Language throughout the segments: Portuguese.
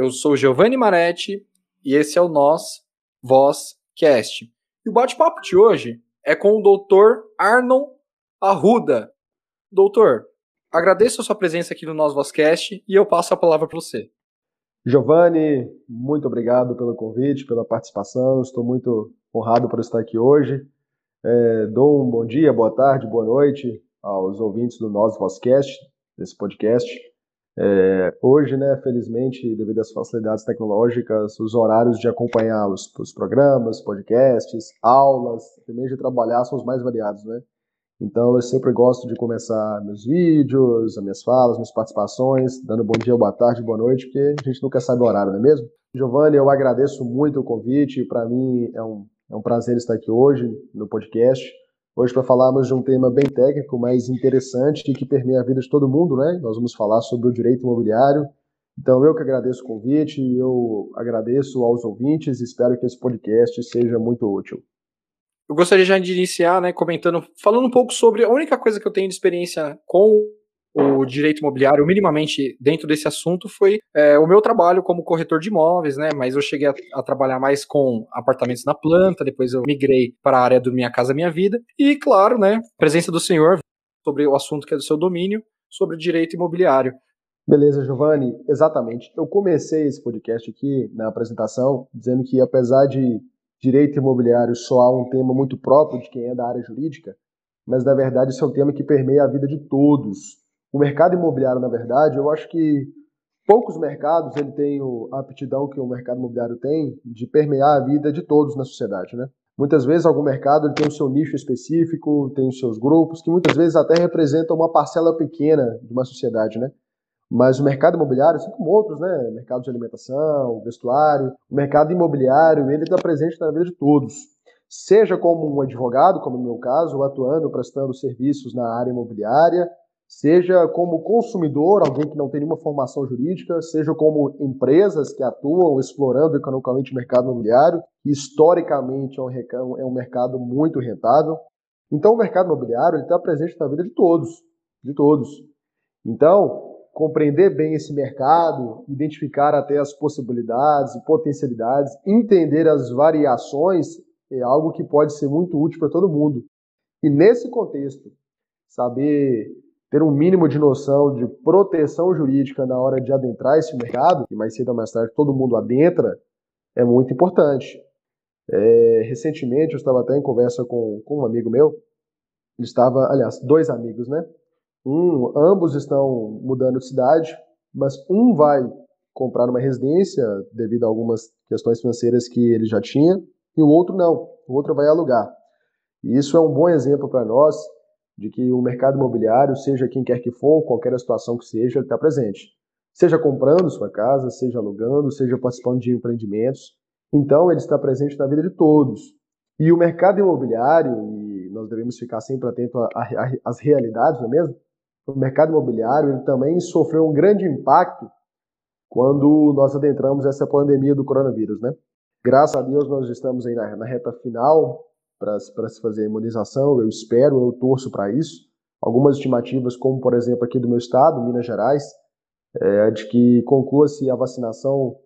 Eu sou Giovanni Maretti e esse é o Nós Voz Cast. E o bate-papo de hoje é com o Dr. Arnon Arruda. Doutor, agradeço a sua presença aqui no Nós Vozcast e eu passo a palavra para você. Giovanni, muito obrigado pelo convite, pela participação. Estou muito honrado por estar aqui hoje. É, dou um bom dia, boa tarde, boa noite aos ouvintes do Nós Vozcast, desse podcast. É, hoje, né, felizmente, devido às facilidades tecnológicas, os horários de acompanhar os, os programas, podcasts, aulas, também de trabalhar são os mais variados, né? Então eu sempre gosto de começar meus vídeos, as minhas falas, minhas participações, dando bom dia, boa tarde, boa noite, porque a gente nunca sabe o horário, não é mesmo? Giovanni, eu agradeço muito o convite, para mim é um, é um prazer estar aqui hoje no podcast. Hoje para falarmos de um tema bem técnico, mas interessante e que permeia a vida de todo mundo, né? Nós vamos falar sobre o direito imobiliário. Então eu que agradeço o convite, eu agradeço aos ouvintes, espero que esse podcast seja muito útil. Eu gostaria já de iniciar, né, comentando, falando um pouco sobre a única coisa que eu tenho de experiência com o direito imobiliário, minimamente dentro desse assunto, foi é, o meu trabalho como corretor de imóveis, né? Mas eu cheguei a, a, trabalhar mais com apartamentos na planta, depois eu migrei para a área do Minha Casa Minha Vida, e claro, né, presença do senhor sobre o assunto que é do seu domínio, sobre direito imobiliário. Beleza, Giovanni, exatamente. Eu comecei esse podcast aqui na apresentação dizendo que apesar de direito imobiliário soar um tema muito próprio de quem é da área jurídica, mas na verdade isso é um tema que permeia a vida de todos. O mercado imobiliário, na verdade, eu acho que poucos mercados ele tem a aptidão que o mercado imobiliário tem de permear a vida de todos na sociedade, né? Muitas vezes algum mercado ele tem o seu nicho específico, tem os seus grupos, que muitas vezes até representam uma parcela pequena de uma sociedade, né? Mas o mercado imobiliário, assim como outros, né? Mercado de alimentação, vestuário, o mercado imobiliário, ele está presente na vida de todos. Seja como um advogado, como no meu caso, atuando, prestando serviços na área imobiliária, seja como consumidor, alguém que não tem nenhuma formação jurídica, seja como empresas que atuam explorando economicamente o mercado imobiliário, que historicamente é um, é um mercado muito rentável. Então, o mercado imobiliário está presente na vida de todos, de todos. Então, compreender bem esse mercado, identificar até as possibilidades e potencialidades, entender as variações é algo que pode ser muito útil para todo mundo. E nesse contexto, saber ter um mínimo de noção de proteção jurídica na hora de adentrar esse mercado, e mais cedo ou mais tarde todo mundo adentra, é muito importante. É, recentemente eu estava até em conversa com, com um amigo meu, ele estava, aliás, dois amigos, né? Um, ambos estão mudando de cidade, mas um vai comprar uma residência devido a algumas questões financeiras que ele já tinha, e o outro não, o outro vai alugar. E isso é um bom exemplo para nós de que o mercado imobiliário, seja quem quer que for, qualquer situação que seja, ele está presente. Seja comprando sua casa, seja alugando, seja participando de empreendimentos. Então, ele está presente na vida de todos. E o mercado imobiliário, e nós devemos ficar sempre atentos às realidades, não é mesmo? O mercado imobiliário ele também sofreu um grande impacto quando nós adentramos essa pandemia do coronavírus, né? Graças a Deus nós estamos aí na, na reta final para se fazer a imunização, eu espero, eu torço para isso. Algumas estimativas, como por exemplo aqui do meu estado, Minas Gerais, é de que conclua-se a vacinação,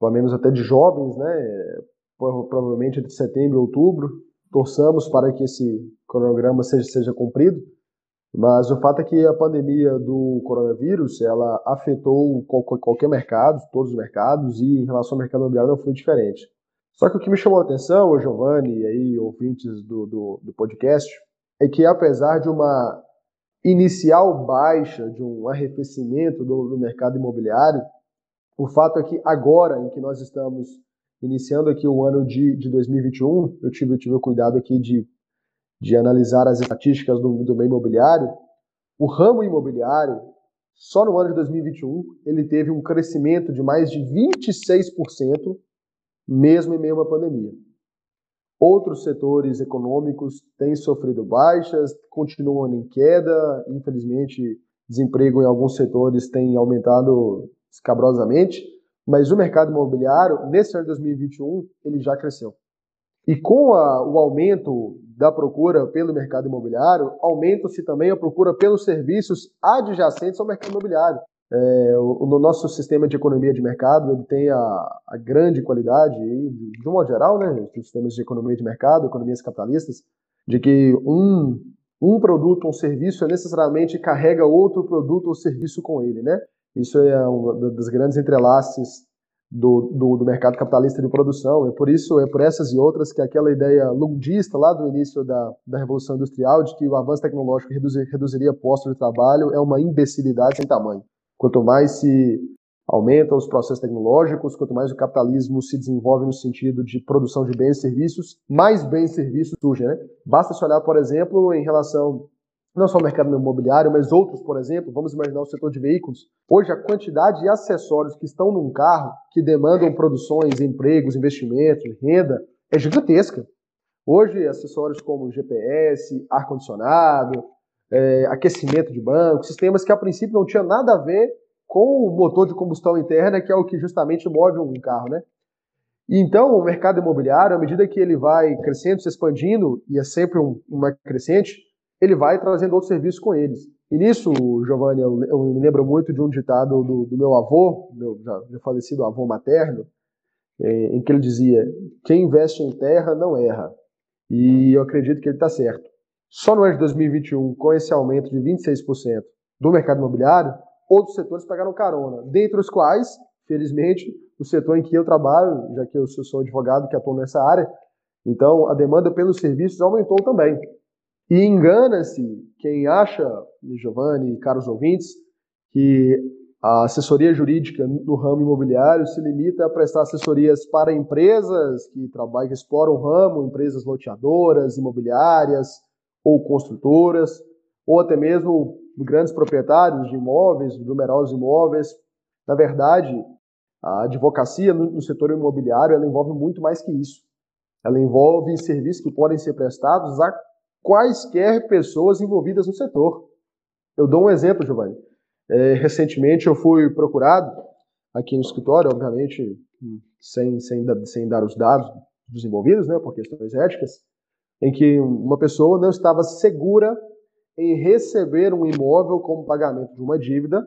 pelo menos até de jovens, né? Provavelmente entre setembro e outubro. Torçamos para que esse cronograma seja, seja cumprido. Mas o fato é que a pandemia do coronavírus, ela afetou qualquer mercado, todos os mercados, e em relação ao mercado imobiliário não foi diferente. Só que o que me chamou a atenção, o Giovanni e aí ouvintes do, do, do podcast, é que apesar de uma inicial baixa, de um arrefecimento do, do mercado imobiliário, o fato é que agora, em que nós estamos iniciando aqui o ano de, de 2021, eu tive, eu tive o cuidado aqui de, de analisar as estatísticas do, do meio imobiliário, o ramo imobiliário, só no ano de 2021, ele teve um crescimento de mais de 26% mesmo em meio a uma pandemia. Outros setores econômicos têm sofrido baixas, continuam em queda, infelizmente, desemprego em alguns setores tem aumentado escabrosamente, mas o mercado imobiliário, nesse ano de 2021, ele já cresceu. E com a, o aumento da procura pelo mercado imobiliário, aumenta-se também a procura pelos serviços adjacentes ao mercado imobiliário. É, no nosso sistema de economia de mercado, ele tem a, a grande qualidade, de, um modo geral, né, os sistemas de economia de mercado, economias capitalistas, de que um, um produto um serviço necessariamente carrega outro produto ou serviço com ele, né? Isso é uma das grandes entrelaces do, do, do, mercado capitalista de produção. É por isso, é por essas e outras que aquela ideia lundista lá do início da, da Revolução Industrial de que o avanço tecnológico reduzir, reduziria postos de trabalho é uma imbecilidade sem tamanho. Quanto mais se aumentam os processos tecnológicos, quanto mais o capitalismo se desenvolve no sentido de produção de bens e serviços, mais bens e serviços surgem. Né? Basta se olhar, por exemplo, em relação não só ao mercado imobiliário, mas outros, por exemplo, vamos imaginar o setor de veículos. Hoje, a quantidade de acessórios que estão num carro, que demandam produções, empregos, investimentos, renda, é gigantesca. Hoje, acessórios como GPS, ar-condicionado, é, aquecimento de banco, sistemas que a princípio não tinham nada a ver com o motor de combustão interna, que é o que justamente move um carro, né? Então, o mercado imobiliário, à medida que ele vai crescendo, se expandindo, e é sempre um, uma crescente, ele vai trazendo outros serviços com eles. E nisso, Giovanni, eu, eu me lembro muito de um ditado do, do meu avô, meu já, já falecido avô materno, é, em que ele dizia: quem investe em terra não erra. E eu acredito que ele está certo. Só no ano de 2021, com esse aumento de 26% do mercado imobiliário, outros setores pegaram carona, dentre os quais, felizmente, o setor em que eu trabalho, já que eu sou advogado que atuo nessa área, então a demanda pelos serviços aumentou também. E engana-se quem acha, Giovanni e caros ouvintes, que a assessoria jurídica no ramo imobiliário se limita a prestar assessorias para empresas que trabalham, que exploram o ramo, empresas loteadoras, imobiliárias, ou construtoras, ou até mesmo grandes proprietários de imóveis, numerosos imóveis. Na verdade, a advocacia no, setor imobiliário ela envolve muito mais que isso. Ela envolve serviços que podem ser prestados a quaisquer pessoas envolvidas no setor. Eu dou um exemplo, Giovanni. É, recentemente eu fui procurado aqui no escritório, obviamente sem, sem, sem dar os dados dos envolvidos, né, por questões éticas, em que uma pessoa não estava segura em receber um imóvel como pagamento de uma dívida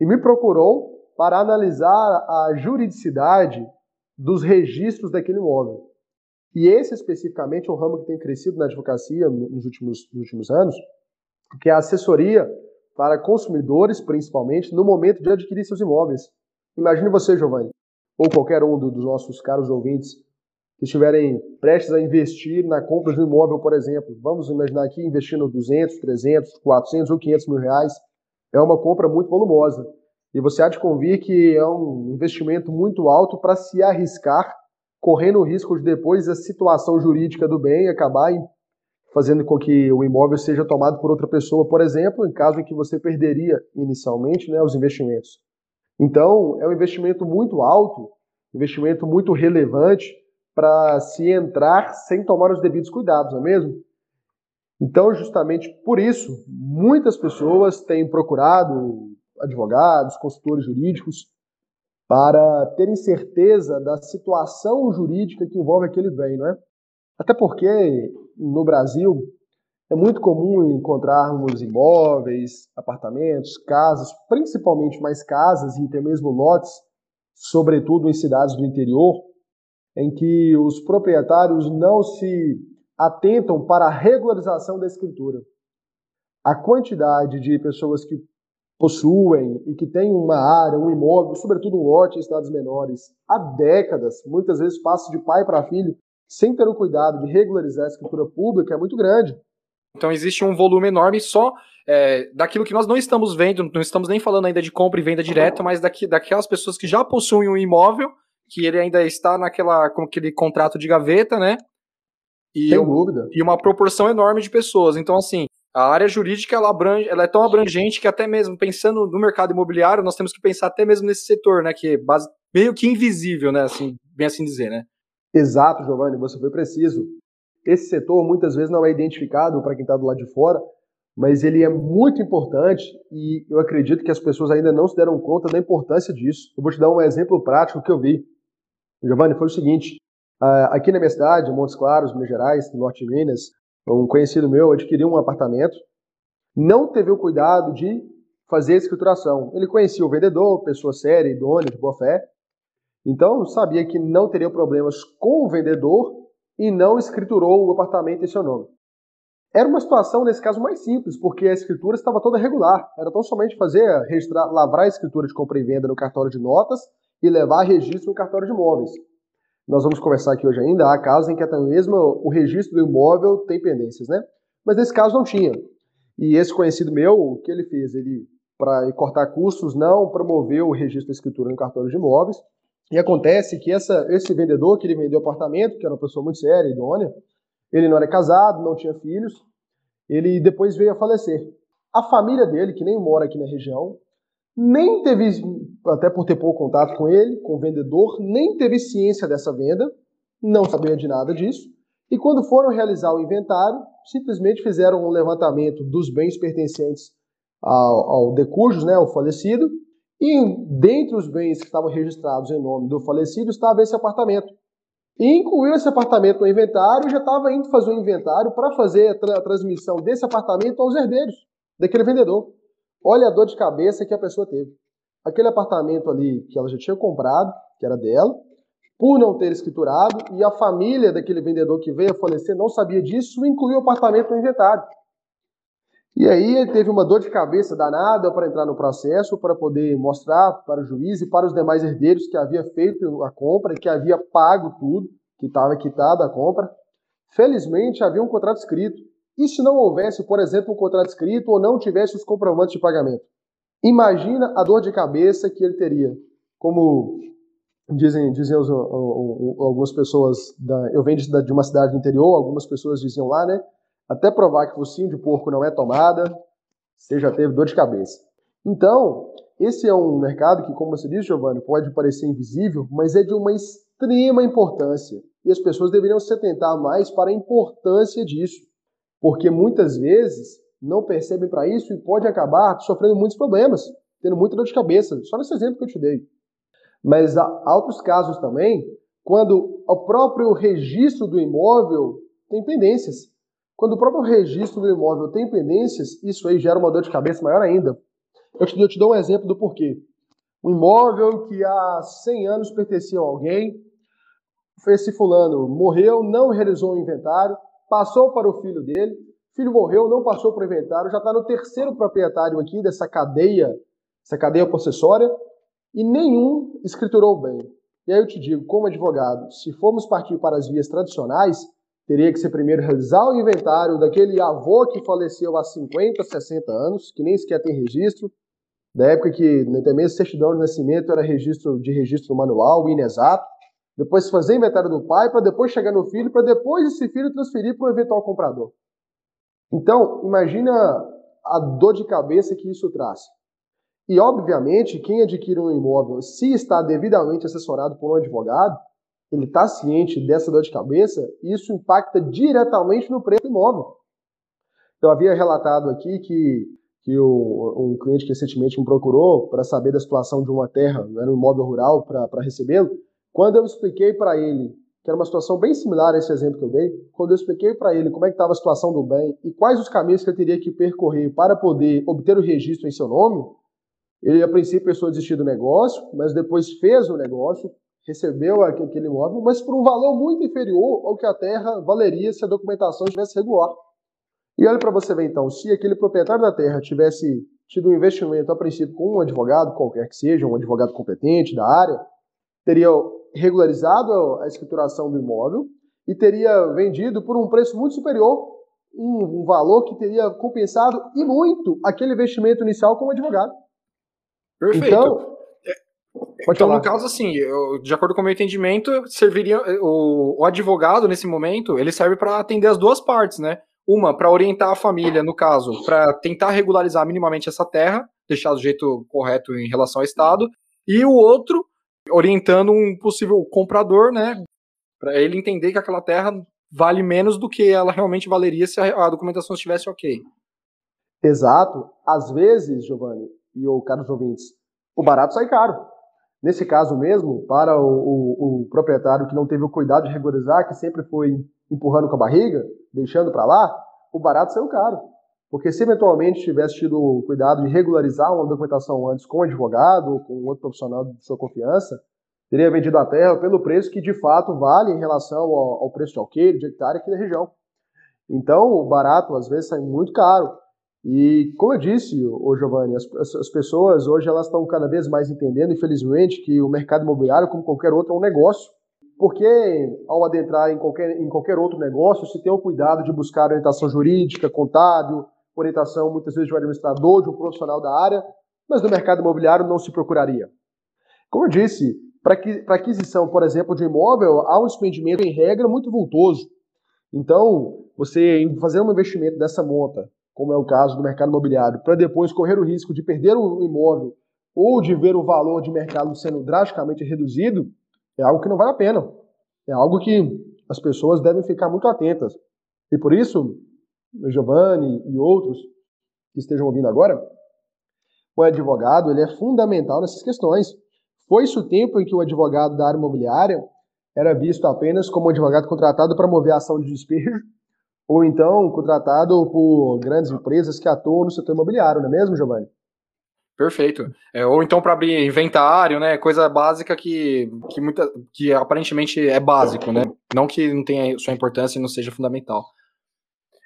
e me procurou para analisar a juridicidade dos registros daquele imóvel. E esse especificamente é um ramo que tem crescido na advocacia nos últimos, nos últimos anos, que é a assessoria para consumidores, principalmente, no momento de adquirir seus imóveis. Imagine você, Giovanni, ou qualquer um dos nossos caros ouvintes, que estiverem prestes a investir na compra de um imóvel, por exemplo, vamos imaginar aqui investindo 200, 300, 400 ou 500 mil reais, é uma compra muito volumosa. E você há de convir que é um investimento muito alto para se arriscar, correndo o risco de depois a situação jurídica do bem acabar fazendo com que o imóvel seja tomado por outra pessoa, por exemplo, em caso em que você perderia inicialmente né, os investimentos. Então, é um investimento muito alto, investimento muito relevante, para se entrar sem tomar os devidos cuidados, não é mesmo? Então, justamente por isso, muitas pessoas têm procurado advogados, consultores jurídicos, para terem certeza da situação jurídica que envolve aquele bem, não é? Até porque no Brasil é muito comum encontrarmos imóveis, apartamentos, casas, principalmente mais casas e até mesmo lotes, sobretudo em cidades do interior, em que os proprietários não se atentam para a regularização da escritura. A quantidade de pessoas que possuem e que têm uma área, um imóvel, sobretudo um lote em estados menores, há décadas, muitas vezes passa de pai para filho, sem ter o cuidado de regularizar a escritura pública, é muito grande. Então existe um volume enorme só é, daquilo que nós não estamos vendo, não estamos nem falando ainda de compra e venda direta, mas daqui, daquelas pessoas que já possuem um imóvel que ele ainda está naquela com aquele contrato de gaveta, né? E, Sem dúvida. E uma proporção enorme de pessoas. Então, assim, a área jurídica ela, abrange, ela é tão abrangente que até mesmo pensando no mercado imobiliário, nós temos que pensar até mesmo nesse setor, né? Que é base, meio que invisível, né? Assim, bem assim dizer, né? Exato, Giovanni, você foi preciso. Esse setor muitas vezes não é identificado para quem está do lado de fora, mas ele é muito importante e eu acredito que as pessoas ainda não se deram conta da importância disso. Eu vou te dar um exemplo prático que eu vi. Giovanni, foi o seguinte: aqui na minha cidade, Montes Claros, Minas Gerais, no norte de Minas, um conhecido meu adquiriu um apartamento, não teve o cuidado de fazer a escrituração. Ele conhecia o vendedor, pessoa séria, idônea, de boa fé, então sabia que não teria problemas com o vendedor e não escriturou o apartamento em seu nome. Era uma situação, nesse caso, mais simples, porque a escritura estava toda regular. Era tão somente fazer, registrar, lavrar a escritura de compra e venda no cartório de notas e levar registro no cartório de imóveis. Nós vamos conversar aqui hoje ainda, há casos em que até mesmo o registro do imóvel tem pendências, né? Mas nesse caso não tinha. E esse conhecido meu, o que ele fez? Ele, para cortar custos, não promoveu o registro da escritura no cartório de imóveis. E acontece que essa, esse vendedor que ele vendeu apartamento, que era uma pessoa muito séria, idônea, ele não era casado, não tinha filhos, ele depois veio a falecer. A família dele, que nem mora aqui na região, nem teve, até por ter pouco contato com ele, com o vendedor, nem teve ciência dessa venda, não sabia de nada disso. E quando foram realizar o inventário, simplesmente fizeram um levantamento dos bens pertencentes ao, ao decujus, né, ao falecido, e dentre os bens que estavam registrados em nome do falecido estava esse apartamento. E incluiu esse apartamento no inventário e já estava indo fazer o um inventário para fazer a, tra a transmissão desse apartamento aos herdeiros daquele vendedor. Olha a dor de cabeça que a pessoa teve. Aquele apartamento ali que ela já tinha comprado, que era dela, por não ter escriturado, e a família daquele vendedor que veio a falecer não sabia disso, incluiu o apartamento no inventário. E aí ele teve uma dor de cabeça danada para entrar no processo, para poder mostrar para o juiz e para os demais herdeiros que havia feito a compra, que havia pago tudo, que estava quitado a compra. Felizmente havia um contrato escrito. E se não houvesse, por exemplo, um contrato escrito ou não tivesse os comprovantes de pagamento? Imagina a dor de cabeça que ele teria. Como dizem, os, algumas pessoas, da, eu venho de uma cidade do interior, algumas pessoas diziam lá, né? Até provar que focinho de porco não é tomada, você já teve dor de cabeça. Então, esse é um mercado que, como você disse, Giovanni, pode parecer invisível, mas é de uma extrema importância. E as pessoas deveriam se atentar mais para a importância disso porque muitas vezes não percebem para isso e pode acabar sofrendo muitos problemas, tendo muita dor de cabeça. Só nesse exemplo que eu te dei. Mas há outros casos também, quando o próprio registro do imóvel tem pendências. Quando o próprio registro do imóvel tem pendências, isso aí gera uma dor de cabeça maior ainda. Eu te, eu te dou um exemplo do porquê. Um imóvel que há 100 anos pertencia a alguém, esse fulano morreu, não realizou o inventário, passou para o filho dele, o filho morreu, não passou para o inventário, já está no terceiro proprietário aqui dessa cadeia, essa cadeia possessória, e nenhum escriturou bem. E aí eu te digo, como advogado, se formos partir para as vias tradicionais, teria que ser primeiro realizar o inventário daquele avô que faleceu há 50, 60 anos, que nem sequer tem registro, da época que até mesmo certidão de nascimento era registro de registro manual, inexato depois fazer inventário do pai, para depois chegar no filho, para depois esse filho transferir para o eventual comprador. Então, imagina a dor de cabeça que isso traz. E, obviamente, quem adquire um imóvel, se está devidamente assessorado por um advogado, ele está ciente dessa dor de cabeça, e isso impacta diretamente no preço do imóvel. Eu havia relatado aqui que, que o, um cliente que recentemente me procurou para saber da situação de uma terra, era um imóvel rural, para recebê-lo, quando eu expliquei para ele, que era uma situação bem similar a esse exemplo que eu dei, quando eu expliquei para ele como é que estava a situação do bem e quais os caminhos que ele teria que percorrer para poder obter o registro em seu nome, ele a princípio pensou em desistir do negócio, mas depois fez o negócio, recebeu aquele imóvel, mas por um valor muito inferior ao que a terra valeria se a documentação estivesse regular. E olha para você ver então, se aquele proprietário da terra tivesse tido um investimento a princípio com um advogado, qualquer que seja, um advogado competente da área, teria regularizado a escrituração do imóvel e teria vendido por um preço muito superior, um, um valor que teria compensado e muito aquele investimento inicial como advogado. Perfeito. Então, é, então falar. no caso, assim, eu, de acordo com o meu entendimento, serviria o, o advogado nesse momento, ele serve para atender as duas partes, né? Uma, para orientar a família, no caso, para tentar regularizar minimamente essa terra, deixar do jeito correto em relação ao Estado, e o outro orientando um possível comprador, né, para ele entender que aquela terra vale menos do que ela realmente valeria se a, documentação estivesse ok. Exato. Às vezes, Giovanni e o caros ouvintes, o barato sai caro. Nesse caso mesmo, para o, o, o, proprietário que não teve o cuidado de regularizar, que sempre foi empurrando com a barriga, deixando para lá, o barato saiu caro. Porque se eventualmente tivesse tido cuidado de regularizar uma documentação antes com um advogado ou com outro profissional de sua confiança, teria vendido a terra pelo preço que de fato vale em relação ao, ao preço de alqueire, de hectare aqui da região. Então, o barato às vezes sai muito caro. E, como eu disse, o Giovanni, as, as, pessoas hoje elas estão cada vez mais entendendo, infelizmente, que o mercado imobiliário, como qualquer outro, é um negócio. Porque, ao adentrar em qualquer, em qualquer outro negócio, se tem o cuidado de buscar orientação jurídica, contábil, orientação muitas vezes de um administrador, de um profissional da área, mas no mercado imobiliário não se procuraria. Como eu disse, para aquisição, por exemplo, de um imóvel, há um despendimento, em regra, muito vultoso. Então, você fazer um investimento dessa monta, como é o caso do mercado imobiliário, para depois correr o risco de perder o imóvel ou de ver o valor de mercado sendo drasticamente reduzido, é algo que não vale a pena. É algo que as pessoas devem ficar muito atentas. E por isso, Giovanni e outros que estejam ouvindo agora, o advogado ele é fundamental nessas questões. Foi-se o tempo em que o advogado da área imobiliária era visto apenas como um advogado contratado para mover a ação de despejo ou então contratado por grandes empresas que atuam no setor imobiliário, não é mesmo, Giovanni? Perfeito. É, ou então para abrir inventário, né? Coisa básica que, que, muita, que aparentemente é básico, né? Não que não tenha sua importância e não seja fundamental.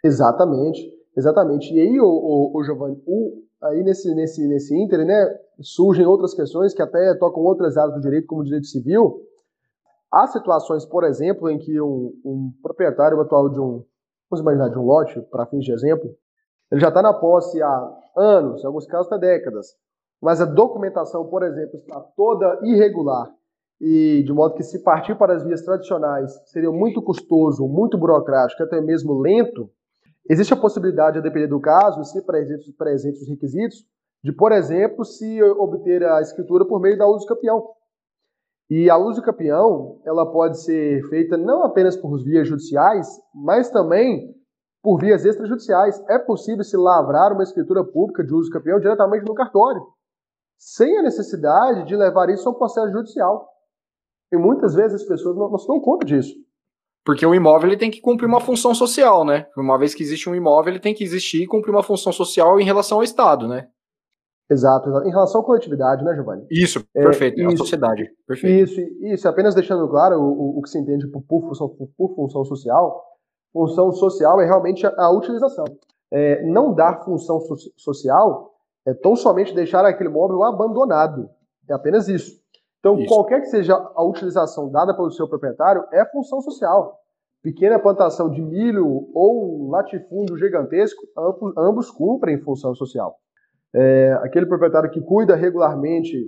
Exatamente, exatamente. E aí, o, o, o Giovanni, o, aí nesse, nesse, nesse Inter, né, surgem outras questões que até tocam outras áreas do direito, como o direito civil. Há situações, por exemplo, em que um, um proprietário atual de um, vamos imaginar de um lote, para fins de exemplo, ele já está na posse há anos, em alguns casos até décadas, mas a documentação, por exemplo, está toda irregular e de modo que se partir para as vias tradicionais seria muito custoso, muito burocrático, até mesmo lento, existe a possibilidade, a depender do caso, se presentes, presentes os requisitos, de, por exemplo, se obter a escritura por meio da uso campeão. E a uso campeão, ela pode ser feita não apenas por vias judiciais, mas também por vias extrajudiciais. É possível se lavrar uma escritura pública de uso campeão diretamente no cartório, sem a necessidade de levar isso a um processo judicial. E muitas vezes as pessoas não, não se dão conta disso. Porque o imóvel ele tem que cumprir uma função social, né? Uma vez que existe um imóvel, ele tem que existir e cumprir uma função social em relação ao Estado, né? Exato, exato. Em relação à coletividade, né, Giovanni? Isso, é, perfeito. É, isso, a sociedade. Perfeito. Isso, isso. Apenas deixando claro o, o que se entende por, por, função, por, por, função social. Função social é realmente a, a utilização. É, não dar função so, social é tão somente deixar aquele móvel abandonado. É apenas isso. Então, isso. qualquer que seja a utilização dada pelo seu proprietário, é função social. Pequena plantação de milho ou um latifúndio gigantesco, ambos, ambos cumprem função social é, aquele proprietário que cuida regularmente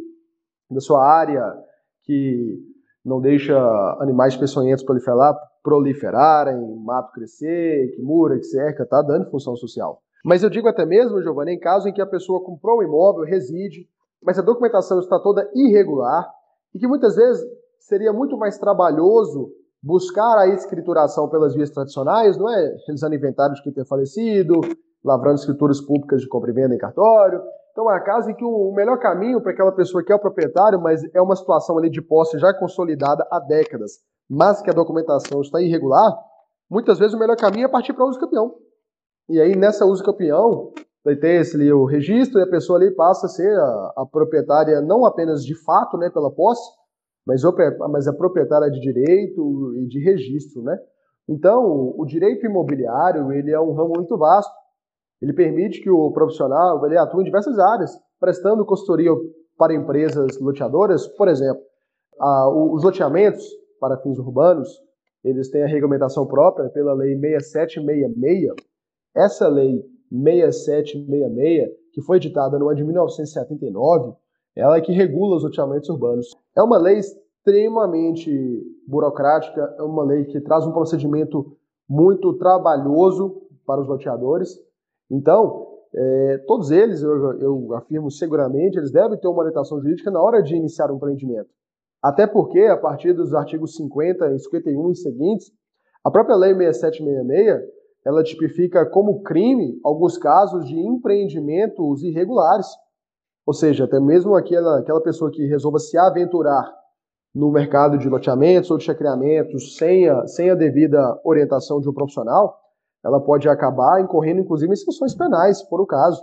da sua área, que não deixa animais peçonhentos proliferar, proliferarem, mato crescer, que mura, que cerca, está dando função social. Mas eu digo até mesmo, Giovanni, em caso em que a pessoa comprou o um imóvel, reside, mas a documentação está toda irregular e que muitas vezes seria muito mais trabalhoso buscar a escrituração pelas vias tradicionais, não é? Realizando inventário de quem tem falecido, lavrando escrituras públicas de compra e venda em cartório. Então, é a casa em que o melhor caminho para aquela pessoa que é o proprietário, mas é uma situação ali de posse já consolidada há décadas, mas que a documentação está irregular, muitas vezes o melhor caminho é partir para o uso campeão. E aí, nessa uso campeão, ter esse, ali, o registro e a pessoa ali passa a ser a, a proprietária não apenas de fato, né, pela posse, mas, mas a proprietária de direito e de registro, né? Então, o direito imobiliário, ele é um ramo muito vasto, ele permite que o profissional ele atue em diversas áreas, prestando consultoria para empresas loteadoras, por exemplo, a, os loteamentos para fins urbanos, eles têm a regulamentação própria pela Lei 6766. Essa Lei 6766, que foi editada no ano de 1979, ela é que regula os loteamentos urbanos. É uma lei extremamente burocrática, é uma lei que traz um procedimento muito trabalhoso para os loteadores, então, é, todos eles, eu, eu, afirmo seguramente, eles devem ter uma orientação jurídica na hora de iniciar um empreendimento. Até porque, a partir dos artigos 50 51 e seguintes, a própria Lei 6766, ela tipifica como crime alguns casos de empreendimentos irregulares. Ou seja, até mesmo aquela, aquela pessoa que resolva se aventurar no mercado de loteamentos ou de chacreamentos sem a, sem a devida orientação de um profissional, ela pode acabar incorrendo, inclusive, em sanções penais, se for o caso.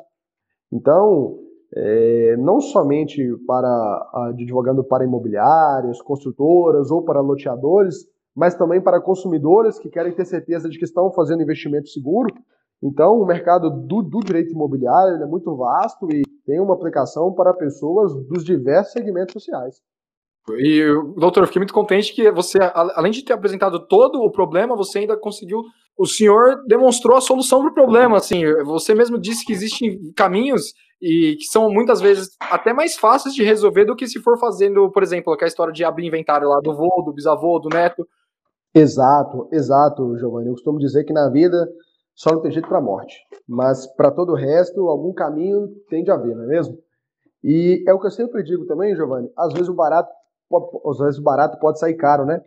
Então, é, não somente para advogando para imobiliárias, construtoras ou para loteadores, mas também para consumidores que querem ter certeza de que estão fazendo investimento seguro. Então, o mercado do, do direito imobiliário é muito vasto e tem uma aplicação para pessoas dos diversos segmentos sociais. E, doutor, eu fiquei muito contente que você, além de ter apresentado todo o problema, você ainda conseguiu. O senhor demonstrou a solução para o problema. Assim, você mesmo disse que existem caminhos e que são muitas vezes até mais fáceis de resolver do que se for fazendo, por exemplo, aquela história de abrir inventário lá do vô, do bisavô, do neto. Exato, exato, Giovanni. Eu costumo dizer que na vida só não tem jeito para a morte, mas para todo o resto, algum caminho tem de haver, não é mesmo? E é o que eu sempre digo também, Giovanni. Às vezes o barato, às vezes o barato pode sair caro, né?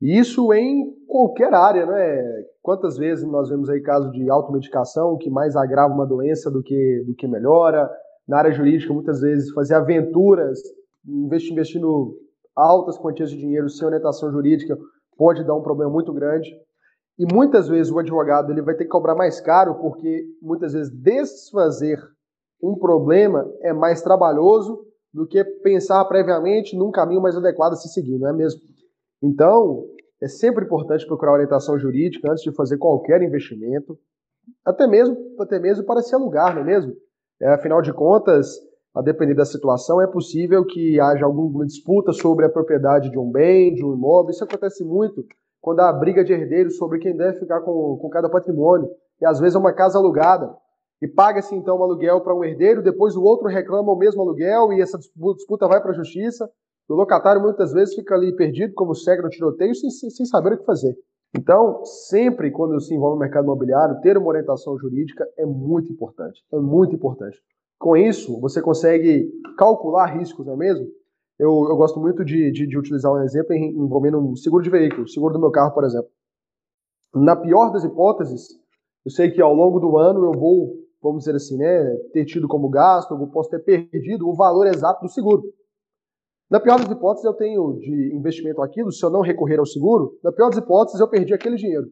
E isso em qualquer área, né? Quantas vezes nós vemos aí casos de automedicação que mais agrava uma doença do que, do que melhora? Na área jurídica, muitas vezes fazer aventuras, investindo altas quantias de dinheiro sem orientação jurídica, pode dar um problema muito grande. E muitas vezes o advogado ele vai ter que cobrar mais caro porque muitas vezes desfazer um problema é mais trabalhoso do que pensar previamente num caminho mais adequado a se seguir, não é mesmo? Então, é sempre importante procurar orientação jurídica antes de fazer qualquer investimento, até mesmo, até mesmo para se alugar, não é mesmo? É, afinal de contas, a depender da situação, é possível que haja alguma disputa sobre a propriedade de um bem, de um imóvel. Isso acontece muito quando há briga de herdeiros sobre quem deve ficar com, com cada patrimônio. E às vezes é uma casa alugada. E paga-se então um aluguel para um herdeiro, depois o outro reclama o mesmo aluguel e essa disputa vai para a justiça. O locatário muitas vezes fica ali perdido, como cego no tiroteio, sem, sem saber o que fazer. Então, sempre quando se envolve no mercado imobiliário, ter uma orientação jurídica é muito importante. É muito importante. Com isso, você consegue calcular riscos, não é mesmo? Eu, eu gosto muito de, de, de, utilizar um exemplo envolvendo um seguro de veículo, seguro do meu carro, por exemplo. Na pior das hipóteses, eu sei que ao longo do ano eu vou, vamos dizer assim, né, ter tido como gasto, eu posso ter perdido o valor exato do seguro. Na pior das hipóteses, eu tenho de investimento aquilo, se eu não recorrer ao seguro, na pior das hipóteses, eu perdi aquele dinheiro.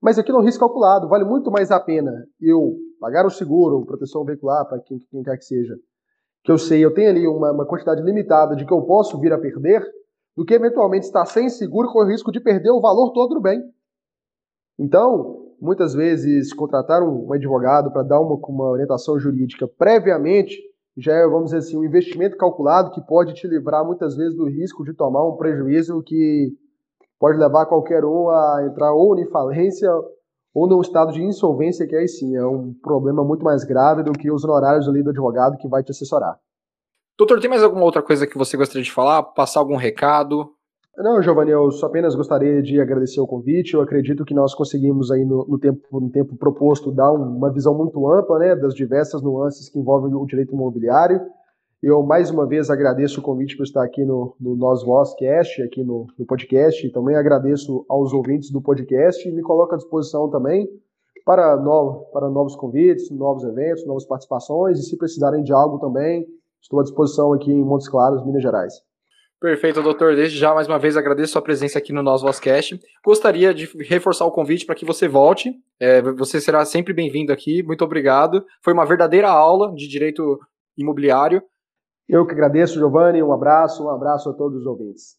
Mas aquilo é um risco calculado, vale muito mais a pena eu pagar o seguro, proteção veicular, para quem, quem quer que seja, que eu sei, eu tenho ali uma, uma, quantidade limitada de que eu posso vir a perder, do que eventualmente estar sem seguro com o risco de perder o valor todo do bem. Então, muitas vezes, contratar um, advogado para dar uma, uma orientação jurídica previamente já é, vamos dizer assim, um investimento calculado que pode te livrar muitas vezes do risco de tomar um prejuízo que pode levar qualquer um a entrar ou em falência ou num estado de insolvência, que aí sim é um problema muito mais grave do que os honorários ali do advogado que vai te assessorar. Doutor, tem mais alguma outra coisa que você gostaria de falar? Passar algum recado? Não, Giovanni, eu só apenas gostaria de agradecer o convite. Eu acredito que nós conseguimos aí no, no tempo, no tempo proposto dar uma visão muito ampla né, das diversas nuances que envolvem o direito imobiliário. Eu mais uma vez agradeço o convite por estar aqui no, no Nós Vozcast, aqui no, no podcast. Também agradeço aos ouvintes do podcast e me coloco à disposição também para, no, para novos convites, novos eventos, novas participações e se precisarem de algo também, estou à disposição aqui em Montes Claros, Minas Gerais. Perfeito, doutor. Desde já, mais uma vez, agradeço sua presença aqui no Nós Vozcast. Gostaria de reforçar o convite para que você volte. É, você será sempre bem-vindo aqui. Muito obrigado. Foi uma verdadeira aula de direito imobiliário. Eu que agradeço, Giovanni. Um abraço, um abraço a todos os ouvintes.